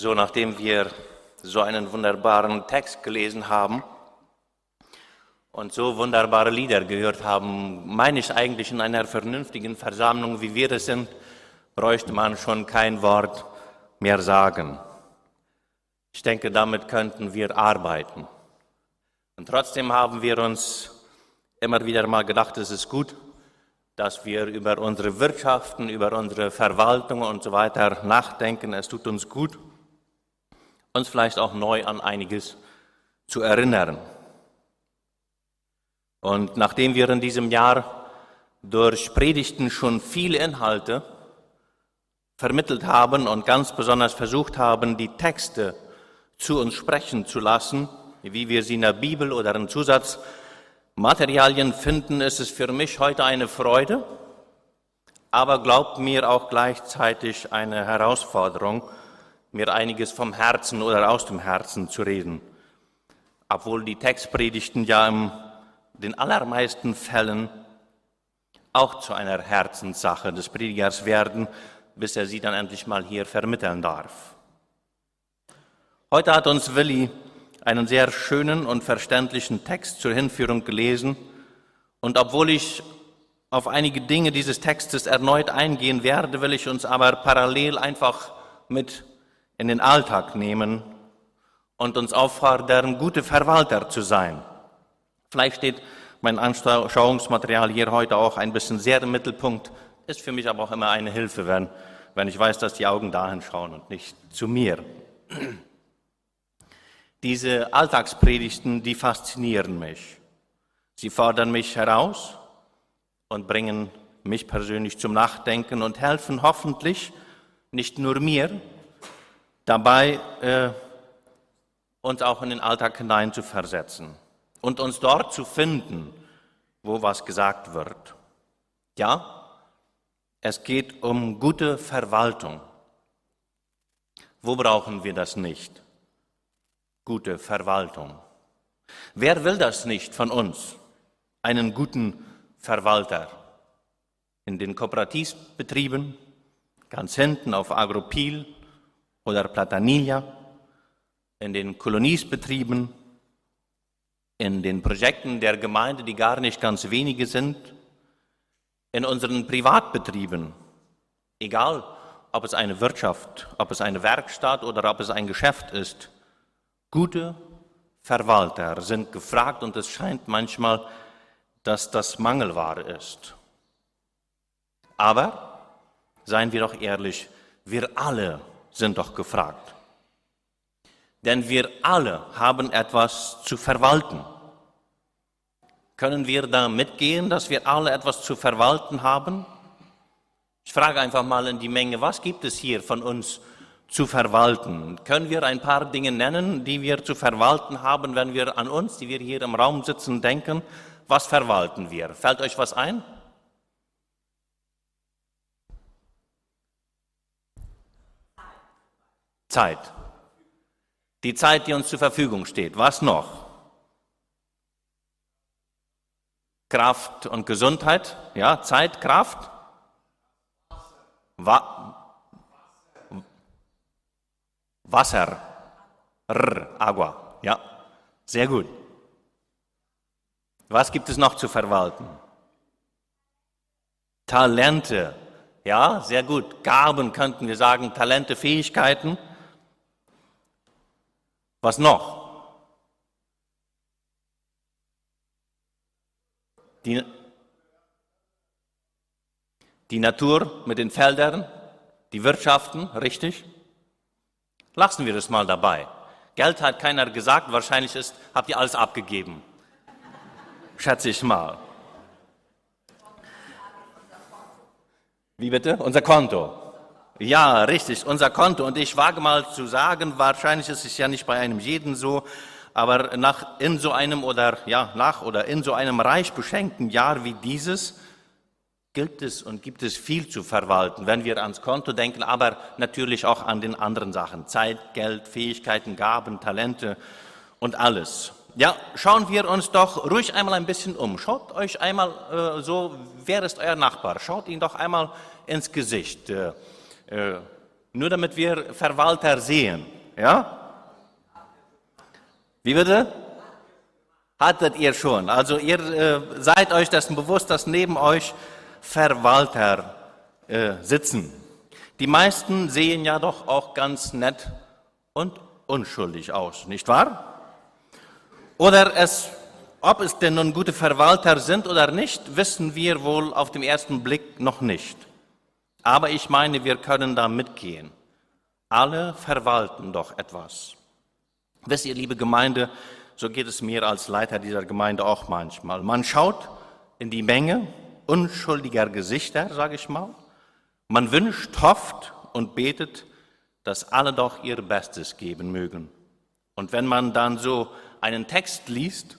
So, nachdem wir so einen wunderbaren Text gelesen haben und so wunderbare Lieder gehört haben, meine ich eigentlich in einer vernünftigen Versammlung, wie wir es sind, bräuchte man schon kein Wort mehr sagen. Ich denke, damit könnten wir arbeiten. Und trotzdem haben wir uns immer wieder mal gedacht, es ist gut, dass wir über unsere Wirtschaften, über unsere Verwaltung und so weiter nachdenken. Es tut uns gut uns vielleicht auch neu an einiges zu erinnern. Und nachdem wir in diesem Jahr durch Predigten schon viele Inhalte vermittelt haben und ganz besonders versucht haben, die Texte zu uns sprechen zu lassen, wie wir sie in der Bibel oder in Zusatzmaterialien finden, ist es für mich heute eine Freude, aber glaubt mir auch gleichzeitig eine Herausforderung, mir einiges vom Herzen oder aus dem Herzen zu reden. Obwohl die Textpredigten ja in den allermeisten Fällen auch zu einer Herzenssache des Predigers werden, bis er sie dann endlich mal hier vermitteln darf. Heute hat uns Willi einen sehr schönen und verständlichen Text zur Hinführung gelesen. Und obwohl ich auf einige Dinge dieses Textes erneut eingehen werde, will ich uns aber parallel einfach mit in den Alltag nehmen und uns auffordern, gute Verwalter zu sein. Vielleicht steht mein Anschauungsmaterial hier heute auch ein bisschen sehr im Mittelpunkt, ist für mich aber auch immer eine Hilfe, wenn, wenn ich weiß, dass die Augen dahin schauen und nicht zu mir. Diese Alltagspredigten, die faszinieren mich. Sie fordern mich heraus und bringen mich persönlich zum Nachdenken und helfen hoffentlich nicht nur mir, dabei äh, uns auch in den Alltag hinein zu versetzen und uns dort zu finden, wo was gesagt wird. Ja, es geht um gute Verwaltung. Wo brauchen wir das nicht? Gute Verwaltung. Wer will das nicht von uns? Einen guten Verwalter. In den Kooperativbetrieben, ganz hinten auf Agropil, oder Platanilla, in den Koloniesbetrieben, in den Projekten der Gemeinde, die gar nicht ganz wenige sind, in unseren Privatbetrieben, egal ob es eine Wirtschaft, ob es eine Werkstatt oder ob es ein Geschäft ist. Gute Verwalter sind gefragt und es scheint manchmal, dass das Mangelware ist. Aber, seien wir doch ehrlich, wir alle sind doch gefragt. Denn wir alle haben etwas zu verwalten. Können wir da mitgehen, dass wir alle etwas zu verwalten haben? Ich frage einfach mal in die Menge, was gibt es hier von uns zu verwalten? Können wir ein paar Dinge nennen, die wir zu verwalten haben, wenn wir an uns, die wir hier im Raum sitzen, denken? Was verwalten wir? Fällt euch was ein? Zeit. Die Zeit, die uns zur Verfügung steht. Was noch? Kraft und Gesundheit. Ja, Zeit, Kraft. Wa Wasser. R, agua. Ja, sehr gut. Was gibt es noch zu verwalten? Talente. Ja, sehr gut. Gaben könnten wir sagen, Talente, Fähigkeiten. Was noch? Die, die Natur mit den Feldern, die Wirtschaften, richtig? Lassen wir es mal dabei. Geld hat keiner gesagt, wahrscheinlich ist, habt ihr alles abgegeben. Schätze ich mal. Wie bitte? Unser Konto. Ja, richtig, unser Konto. Und ich wage mal zu sagen, wahrscheinlich ist es ja nicht bei einem jeden so, aber nach, in so einem oder, ja, nach oder in so einem reich beschenkten Jahr wie dieses gilt es und gibt es viel zu verwalten, wenn wir ans Konto denken, aber natürlich auch an den anderen Sachen. Zeit, Geld, Fähigkeiten, Gaben, Talente und alles. Ja, schauen wir uns doch ruhig einmal ein bisschen um. Schaut euch einmal äh, so, wer ist euer Nachbar? Schaut ihn doch einmal ins Gesicht. Äh, Nur damit wir Verwalter sehen. Ja? Wie bitte? Hattet ihr schon. Also ihr äh, seid euch dessen bewusst, dass neben euch Verwalter äh, sitzen. Die meisten sehen ja doch auch ganz nett und unschuldig aus, nicht wahr? Oder es, ob es denn nun gute Verwalter sind oder nicht, wissen wir wohl auf den ersten Blick noch nicht. Aber ich meine, wir können da mitgehen. Alle verwalten doch etwas. Wisst ihr, liebe Gemeinde, so geht es mir als Leiter dieser Gemeinde auch manchmal. Man schaut in die Menge unschuldiger Gesichter, sage ich mal. Man wünscht, hofft und betet, dass alle doch ihr Bestes geben mögen. Und wenn man dann so einen Text liest,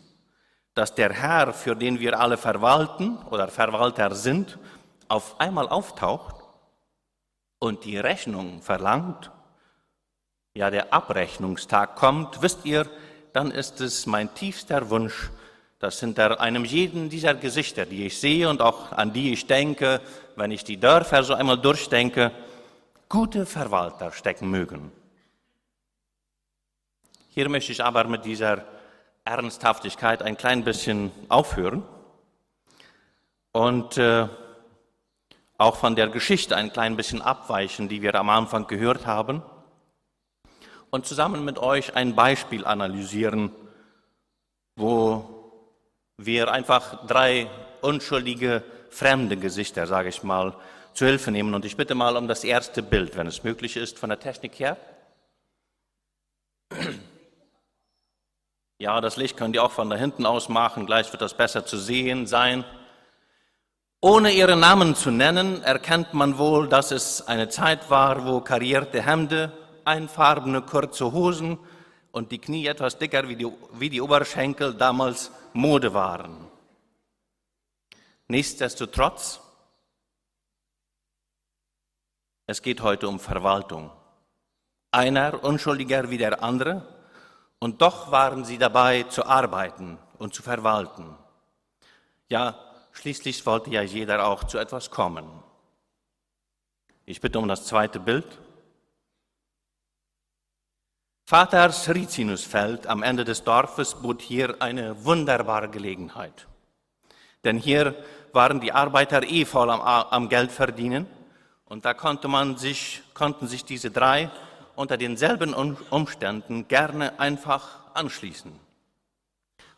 dass der Herr, für den wir alle verwalten oder Verwalter sind, auf einmal auftaucht und die Rechnung verlangt, ja der Abrechnungstag kommt, wisst ihr, dann ist es mein tiefster Wunsch, dass hinter einem jeden dieser Gesichter, die ich sehe und auch an die ich denke, wenn ich die Dörfer so einmal durchdenke, gute Verwalter stecken mögen. Hier möchte ich aber mit dieser Ernsthaftigkeit ein klein bisschen aufhören und äh, auch von der Geschichte ein klein bisschen abweichen, die wir am Anfang gehört haben und zusammen mit euch ein Beispiel analysieren, wo wir einfach drei unschuldige fremde Gesichter, sage ich mal, zu Hilfe nehmen. Und ich bitte mal um das erste Bild, wenn es möglich ist, von der Technik her. Ja, das Licht könnt ihr auch von da hinten aus machen, gleich wird das besser zu sehen sein. Ohne ihre Namen zu nennen, erkennt man wohl, dass es eine Zeit war, wo karierte Hemden einfarbene kurze Hosen und die Knie etwas dicker wie die, wie die Oberschenkel damals Mode waren. Nichtsdestotrotz, es geht heute um Verwaltung. Einer unschuldiger wie der andere, und doch waren sie dabei zu arbeiten und zu verwalten. Ja, schließlich wollte ja jeder auch zu etwas kommen. Ich bitte um das zweite Bild. Vaters Rizinusfeld am Ende des Dorfes bot hier eine wunderbare Gelegenheit. Denn hier waren die Arbeiter eh voll am, am Geld verdienen und da konnte man sich, konnten sich diese drei unter denselben Umständen gerne einfach anschließen.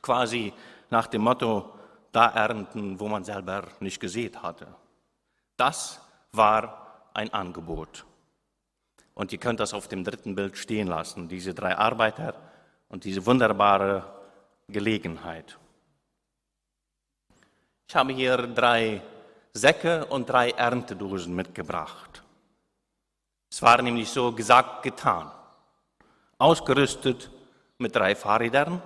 Quasi nach dem Motto, da ernten, wo man selber nicht gesät hatte. Das war ein Angebot. Und ihr könnt das auf dem dritten Bild stehen lassen, diese drei Arbeiter und diese wunderbare Gelegenheit. Ich habe hier drei Säcke und drei Erntedosen mitgebracht. Es war nämlich so gesagt getan. Ausgerüstet mit drei Fahrrädern,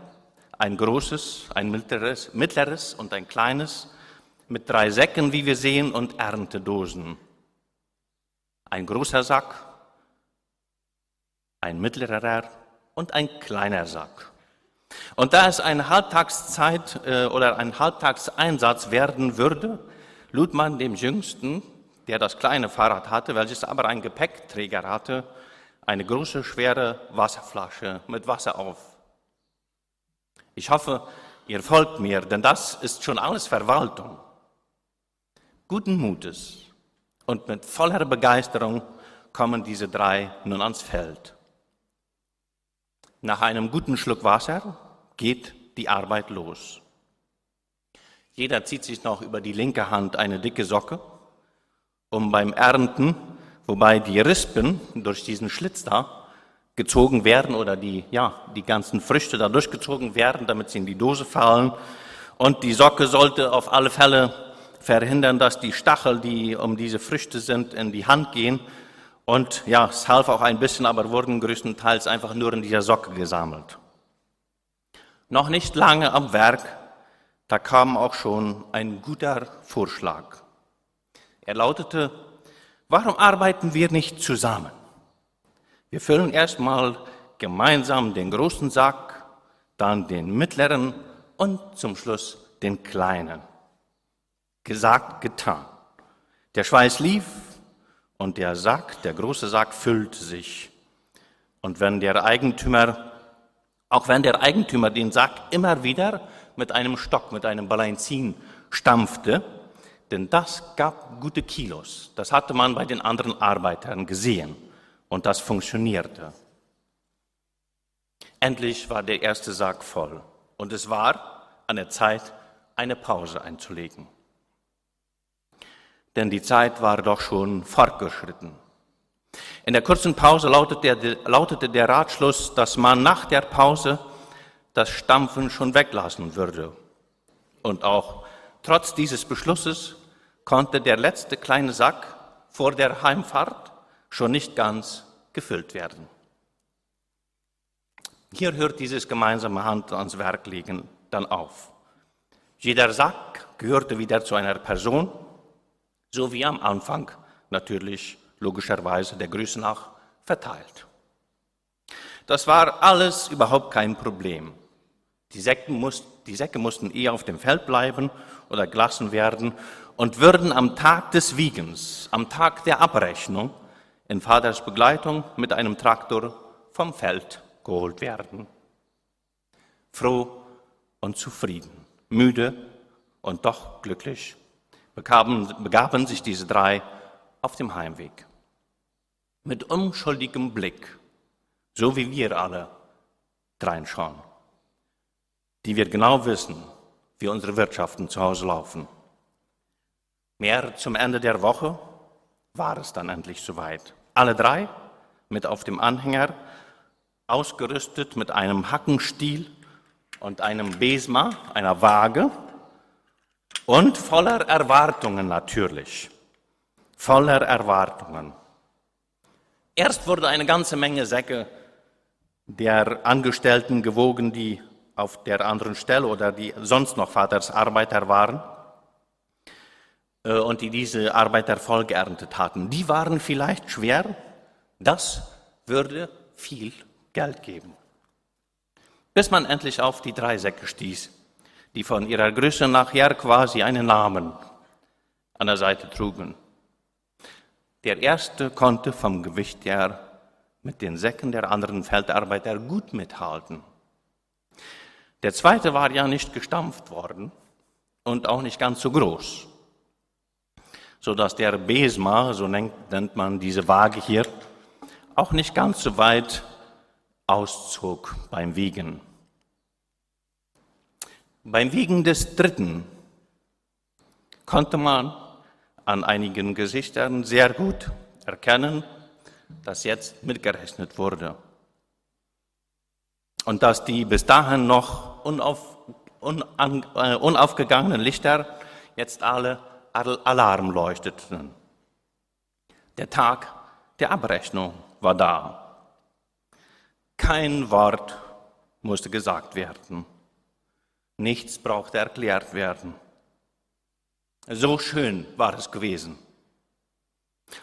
ein großes, ein mittleres, mittleres und ein kleines, mit drei Säcken, wie wir sehen, und Erntedosen. Ein großer Sack, ein mittlerer und ein kleiner Sack. Und da es eine Halbtagszeit äh, oder ein Halbtagseinsatz werden würde, lud man dem Jüngsten, der das kleine Fahrrad hatte, welches aber einen Gepäckträger hatte, eine große, schwere Wasserflasche mit Wasser auf. Ich hoffe, ihr folgt mir, denn das ist schon alles Verwaltung. Guten Mutes und mit voller Begeisterung kommen diese drei nun ans Feld. Nach einem guten Schluck Wasser geht die Arbeit los. Jeder zieht sich noch über die linke Hand eine dicke Socke, um beim Ernten, wobei die Rispen durch diesen Schlitz da gezogen werden oder die, ja, die ganzen Früchte da durchgezogen werden, damit sie in die Dose fallen. Und die Socke sollte auf alle Fälle verhindern, dass die Stachel, die um diese Früchte sind, in die Hand gehen und ja, es half auch ein bisschen, aber wurden größtenteils einfach nur in dieser Socke gesammelt. Noch nicht lange am Werk, da kam auch schon ein guter Vorschlag. Er lautete, warum arbeiten wir nicht zusammen? Wir füllen erstmal gemeinsam den großen Sack, dann den mittleren und zum Schluss den kleinen. Gesagt, getan. Der Schweiß lief, und der Sack, der große Sack füllte sich. Und wenn der Eigentümer, auch wenn der Eigentümer den Sack immer wieder mit einem Stock, mit einem Balancin stampfte, denn das gab gute Kilos. Das hatte man bei den anderen Arbeitern gesehen und das funktionierte. Endlich war der erste Sack voll und es war an der Zeit, eine Pause einzulegen. Denn die Zeit war doch schon fortgeschritten. In der kurzen Pause lautete der, lautete der Ratschluss, dass man nach der Pause das Stampfen schon weglassen würde. Und auch trotz dieses Beschlusses konnte der letzte kleine Sack vor der Heimfahrt schon nicht ganz gefüllt werden. Hier hört dieses gemeinsame Hand ans Werk legen dann auf. Jeder Sack gehörte wieder zu einer Person, so wie am Anfang natürlich logischerweise der Grüße nach verteilt. Das war alles überhaupt kein Problem. Die Säcke, muss, die Säcke mussten eher auf dem Feld bleiben oder gelassen werden und würden am Tag des Wiegens, am Tag der Abrechnung, in Vaters Begleitung mit einem Traktor vom Feld geholt werden. Froh und zufrieden, müde und doch glücklich begaben, begaben sich diese drei auf dem Heimweg. Mit unschuldigem Blick, so wie wir alle reinschauen, die wir genau wissen, wie unsere Wirtschaften zu Hause laufen. Mehr zum Ende der Woche war es dann endlich soweit. Alle drei mit auf dem Anhänger ausgerüstet mit einem Hackenstiel und einem Besma, einer Waage und voller Erwartungen natürlich. Voller Erwartungen. Erst wurde eine ganze Menge Säcke der Angestellten gewogen, die auf der anderen Stelle oder die sonst noch Vaters Arbeiter waren und die diese Arbeiter voll geerntet hatten. Die waren vielleicht schwer, das würde viel Geld geben. Bis man endlich auf die drei Säcke stieß, die von ihrer Größe nachher quasi einen Namen an der Seite trugen. Der erste konnte vom Gewicht her mit den Säcken der anderen Feldarbeiter gut mithalten. Der zweite war ja nicht gestampft worden und auch nicht ganz so groß, so dass der Besma, so nennt man diese Waage hier, auch nicht ganz so weit auszog beim Wiegen. Beim Wiegen des Dritten konnte man an einigen Gesichtern sehr gut erkennen, dass jetzt mitgerechnet wurde. Und dass die bis dahin noch unauf, unan, äh, unaufgegangenen Lichter jetzt alle Alarm leuchteten. Der Tag der Abrechnung war da. Kein Wort musste gesagt werden. Nichts brauchte erklärt werden. So schön war es gewesen.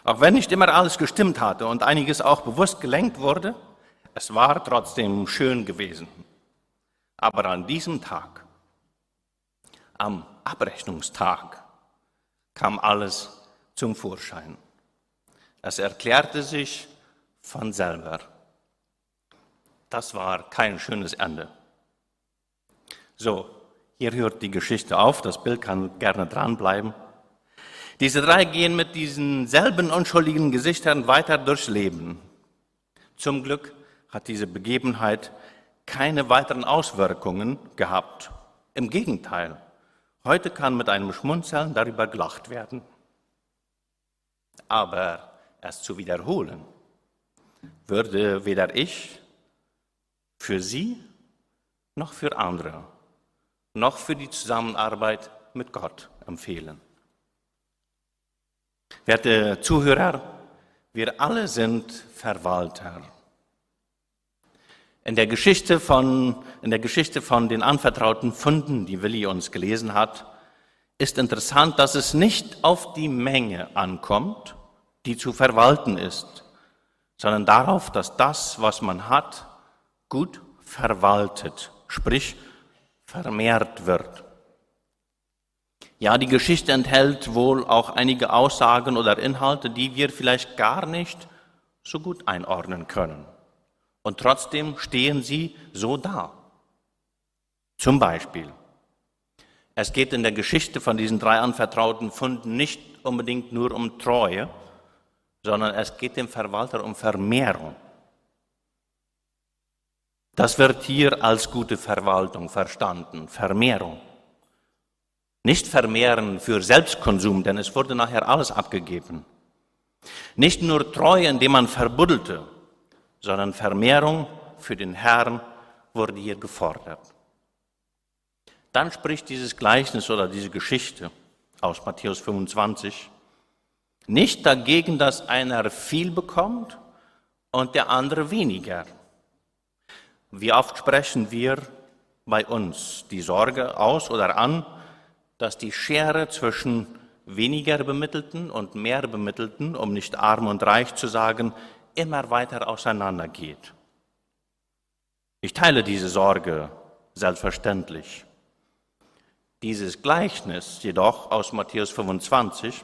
Auch wenn nicht immer alles gestimmt hatte und einiges auch bewusst gelenkt wurde, es war trotzdem schön gewesen. Aber an diesem Tag, am Abrechnungstag, kam alles zum Vorschein. Es erklärte sich von selber. Das war kein schönes Ende. So, hier hört die Geschichte auf, das Bild kann gerne dranbleiben. Diese drei gehen mit diesen selben unschuldigen Gesichtern weiter durchs Leben. Zum Glück hat diese Begebenheit keine weiteren Auswirkungen gehabt. Im Gegenteil, heute kann mit einem Schmunzeln darüber gelacht werden. Aber es zu wiederholen, würde weder ich für Sie noch für andere, noch für die Zusammenarbeit mit Gott empfehlen. Werte Zuhörer, wir alle sind Verwalter. In der Geschichte von, in der Geschichte von den anvertrauten Funden, die Willi uns gelesen hat, ist interessant, dass es nicht auf die Menge ankommt, die zu verwalten ist, sondern darauf, dass das, was man hat, gut verwaltet, sprich vermehrt wird. Ja, die Geschichte enthält wohl auch einige Aussagen oder Inhalte, die wir vielleicht gar nicht so gut einordnen können. Und trotzdem stehen sie so da. Zum Beispiel, es geht in der Geschichte von diesen drei anvertrauten Funden nicht unbedingt nur um Treue, sondern es geht dem Verwalter um Vermehrung. Das wird hier als gute Verwaltung verstanden, Vermehrung. Nicht vermehren für Selbstkonsum, denn es wurde nachher alles abgegeben. Nicht nur Treue, indem man verbuddelte, sondern Vermehrung für den Herrn wurde hier gefordert. Dann spricht dieses Gleichnis oder diese Geschichte aus Matthäus 25 nicht dagegen, dass einer viel bekommt und der andere weniger. Wie oft sprechen wir bei uns die Sorge aus oder an, dass die Schere zwischen weniger Bemittelten und mehr Bemittelten, um nicht arm und reich zu sagen, immer weiter auseinandergeht. Ich teile diese Sorge selbstverständlich. Dieses Gleichnis jedoch aus Matthäus 25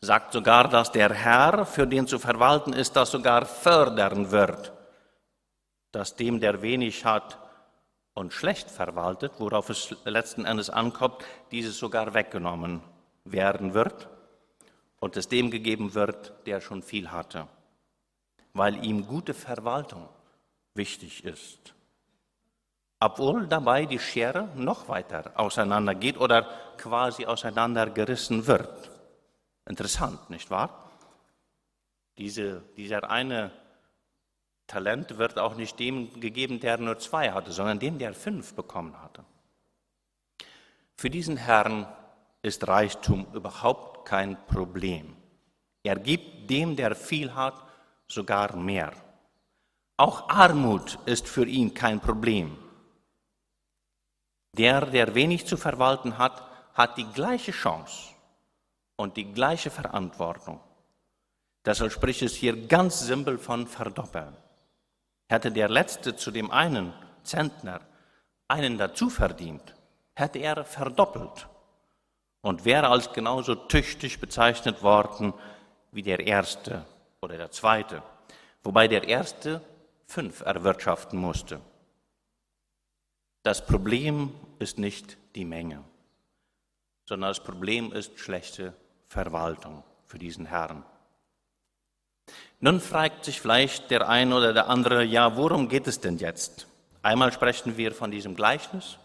sagt sogar, dass der Herr, für den zu verwalten ist, das sogar fördern wird, dass dem, der wenig hat und schlecht verwaltet, worauf es letzten Endes ankommt, dieses sogar weggenommen werden wird und es dem gegeben wird, der schon viel hatte, weil ihm gute Verwaltung wichtig ist obwohl dabei die Schere noch weiter auseinandergeht oder quasi auseinandergerissen wird. Interessant, nicht wahr? Diese, dieser eine Talent wird auch nicht dem gegeben, der nur zwei hatte, sondern dem, der fünf bekommen hatte. Für diesen Herrn ist Reichtum überhaupt kein Problem. Er gibt dem, der viel hat, sogar mehr. Auch Armut ist für ihn kein Problem. Der, der wenig zu verwalten hat, hat die gleiche Chance und die gleiche Verantwortung. Deshalb spricht es hier ganz simpel von verdoppeln. Hätte der Letzte zu dem einen Zentner einen dazu verdient, hätte er verdoppelt und wäre als genauso tüchtig bezeichnet worden wie der Erste oder der Zweite, wobei der Erste fünf erwirtschaften musste. Das Problem ist nicht die Menge, sondern das Problem ist schlechte Verwaltung für diesen Herrn. Nun fragt sich vielleicht der eine oder der andere, ja, worum geht es denn jetzt? Einmal sprechen wir von diesem Gleichnis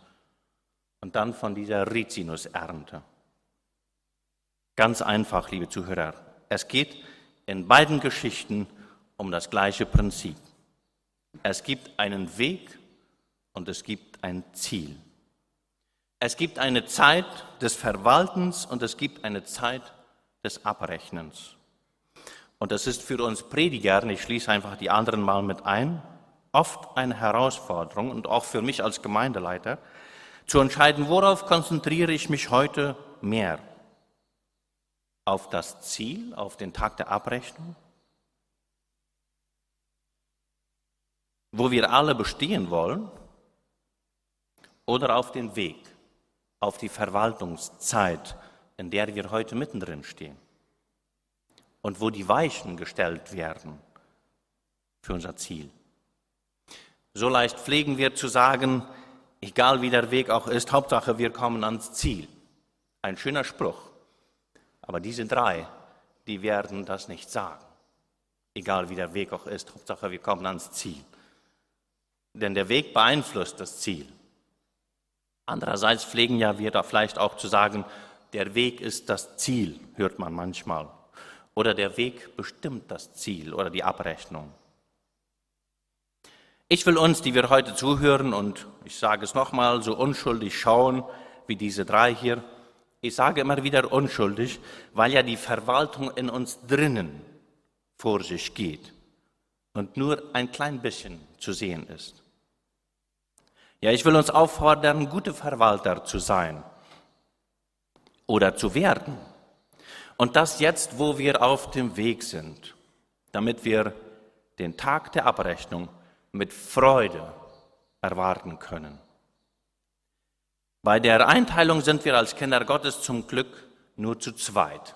und dann von dieser Rizinusernte. Ganz einfach, liebe Zuhörer. Es geht in beiden Geschichten um das gleiche Prinzip. Es gibt einen Weg und es gibt ein Ziel. Es gibt eine Zeit des Verwaltens und es gibt eine Zeit des Abrechnens. Und das ist für uns Prediger, ich schließe einfach die anderen mal mit ein, oft eine Herausforderung und auch für mich als Gemeindeleiter, zu entscheiden, worauf konzentriere ich mich heute mehr? Auf das Ziel, auf den Tag der Abrechnung? Wo wir alle bestehen wollen? oder auf den Weg, auf die Verwaltungszeit, in der wir heute mittendrin stehen und wo die Weichen gestellt werden für unser Ziel. So leicht pflegen wir zu sagen, egal wie der Weg auch ist, Hauptsache wir kommen ans Ziel. Ein schöner Spruch. Aber diese drei, die werden das nicht sagen. Egal wie der Weg auch ist, Hauptsache wir kommen ans Ziel. Denn der Weg beeinflusst das Ziel. Andererseits pflegen ja wir da vielleicht auch zu sagen, der Weg ist das Ziel, hört man manchmal. Oder der Weg bestimmt das Ziel oder die Abrechnung. Ich will uns, die wir heute zuhören, und ich sage es nochmal, so unschuldig schauen wie diese drei hier. Ich sage immer wieder unschuldig, weil ja die Verwaltung in uns drinnen vor sich geht und nur ein klein bisschen zu sehen ist. Ja, ich will uns auffordern, gute Verwalter zu sein oder zu werden. Und das jetzt, wo wir auf dem Weg sind, damit wir den Tag der Abrechnung mit Freude erwarten können. Bei der Einteilung sind wir als Kinder Gottes zum Glück nur zu zweit.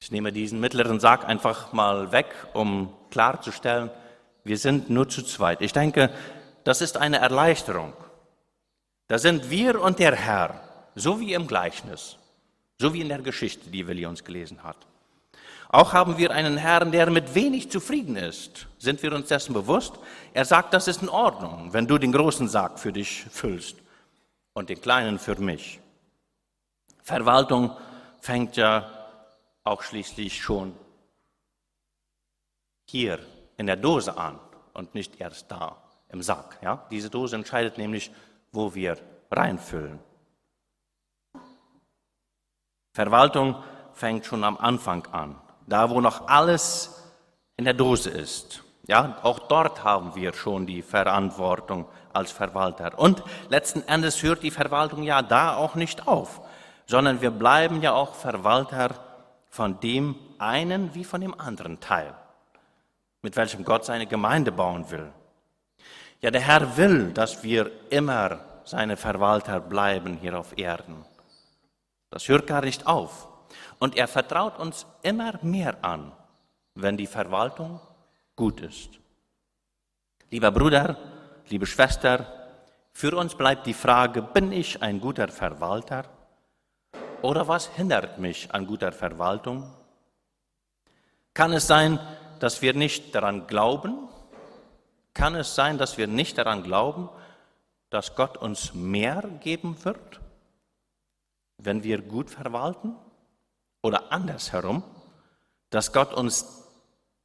Ich nehme diesen mittleren Sarg einfach mal weg, um klarzustellen, wir sind nur zu zweit. Ich denke, das ist eine Erleichterung. Da sind wir und der Herr, so wie im Gleichnis, so wie in der Geschichte, die Willi uns gelesen hat. Auch haben wir einen Herrn, der mit wenig zufrieden ist. Sind wir uns dessen bewusst? Er sagt, das ist in Ordnung, wenn du den großen Sarg für dich füllst und den kleinen für mich. Verwaltung fängt ja auch schließlich schon hier in der Dose an und nicht erst da im Sack. Ja? Diese Dose entscheidet nämlich, wo wir reinfüllen. Verwaltung fängt schon am Anfang an, da wo noch alles in der Dose ist. Ja, auch dort haben wir schon die Verantwortung als Verwalter. Und letzten Endes hört die Verwaltung ja da auch nicht auf, sondern wir bleiben ja auch Verwalter von dem einen wie von dem anderen Teil, mit welchem Gott seine Gemeinde bauen will. Ja, der Herr will, dass wir immer seine Verwalter bleiben hier auf Erden. Das hört gar nicht auf. Und er vertraut uns immer mehr an, wenn die Verwaltung gut ist. Lieber Bruder, liebe Schwester, für uns bleibt die Frage, bin ich ein guter Verwalter? Oder was hindert mich an guter Verwaltung? Kann es sein, dass wir nicht daran glauben? Kann es sein, dass wir nicht daran glauben, dass Gott uns mehr geben wird, wenn wir gut verwalten? Oder andersherum, dass Gott uns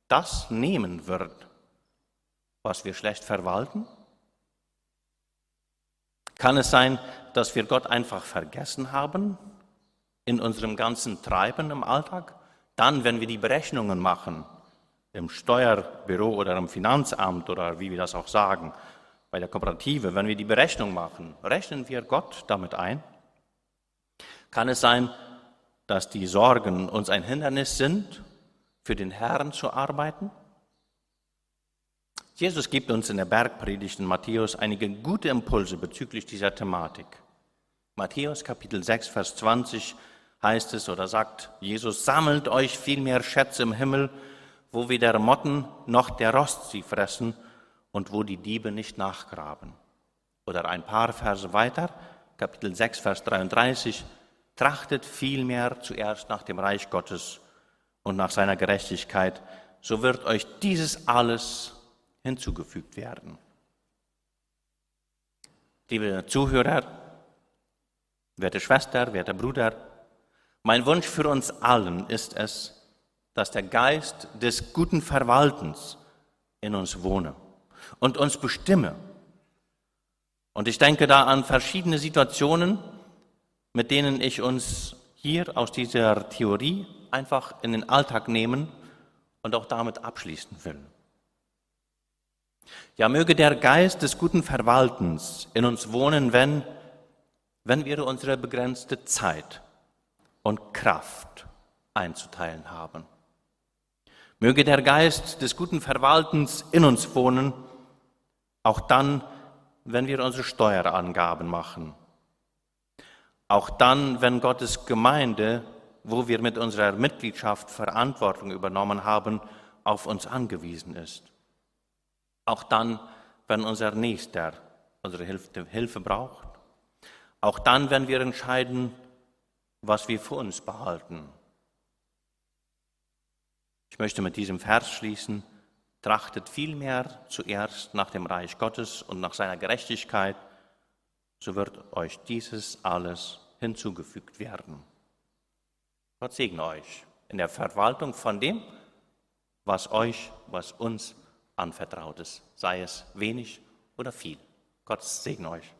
das nehmen wird, was wir schlecht verwalten? Kann es sein, dass wir Gott einfach vergessen haben in unserem ganzen Treiben im Alltag, dann, wenn wir die Berechnungen machen, im Steuerbüro oder im Finanzamt oder wie wir das auch sagen, bei der Kooperative, wenn wir die Berechnung machen, rechnen wir Gott damit ein? Kann es sein, dass die Sorgen uns ein Hindernis sind, für den Herrn zu arbeiten? Jesus gibt uns in der Bergpredigt in Matthäus einige gute Impulse bezüglich dieser Thematik. Matthäus Kapitel 6, Vers 20 heißt es oder sagt Jesus, sammelt euch vielmehr Schätze im Himmel, wo weder Motten noch der Rost sie fressen und wo die Diebe nicht nachgraben. Oder ein paar Verse weiter, Kapitel 6, Vers 33, trachtet vielmehr zuerst nach dem Reich Gottes und nach seiner Gerechtigkeit, so wird euch dieses alles hinzugefügt werden. Liebe Zuhörer, werte Schwester, werter Bruder, mein Wunsch für uns allen ist es, dass der Geist des guten Verwaltens in uns wohne und uns bestimme. Und ich denke da an verschiedene Situationen, mit denen ich uns hier aus dieser Theorie einfach in den Alltag nehmen und auch damit abschließen will. Ja, möge der Geist des guten Verwaltens in uns wohnen, wenn, wenn wir unsere begrenzte Zeit und Kraft einzuteilen haben. Möge der Geist des guten Verwaltens in uns wohnen, auch dann, wenn wir unsere Steuerangaben machen. Auch dann, wenn Gottes Gemeinde, wo wir mit unserer Mitgliedschaft Verantwortung übernommen haben, auf uns angewiesen ist. Auch dann, wenn unser Nächster unsere Hilfe braucht. Auch dann, wenn wir entscheiden, was wir für uns behalten. Ich möchte mit diesem Vers schließen. Trachtet vielmehr zuerst nach dem Reich Gottes und nach seiner Gerechtigkeit, so wird euch dieses alles hinzugefügt werden. Gott segne euch in der Verwaltung von dem, was euch, was uns anvertraut ist, sei es wenig oder viel. Gott segne euch.